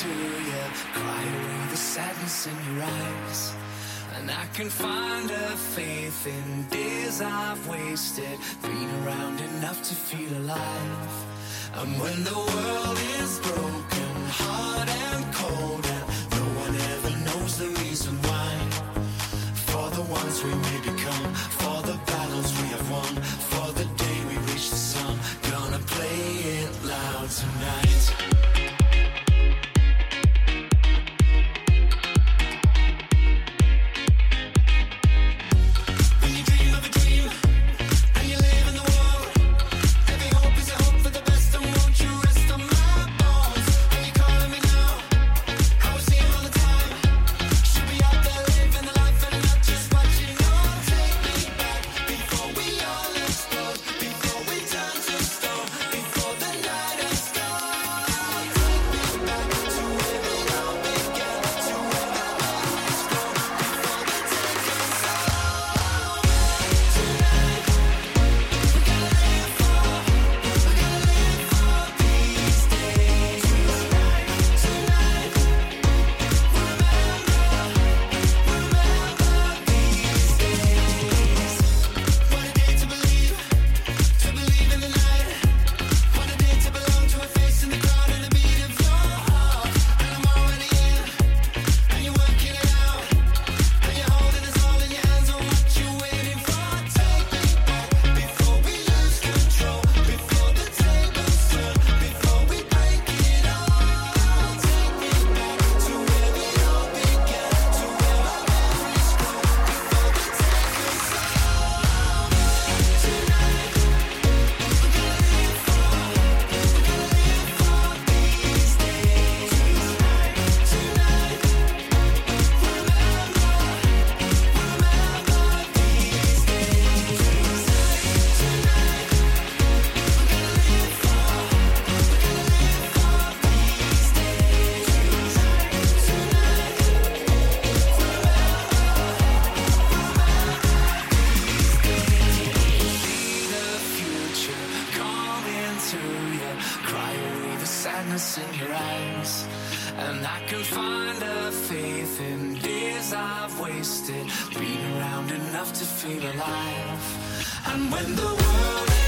to you. Cry away the sadness in your eyes. And I can find a faith in days I've wasted. Been around enough to feel alive. And when the world is broken, heart. in your eyes. And I can find a faith in days I've wasted, being around enough to feel alive. And when the world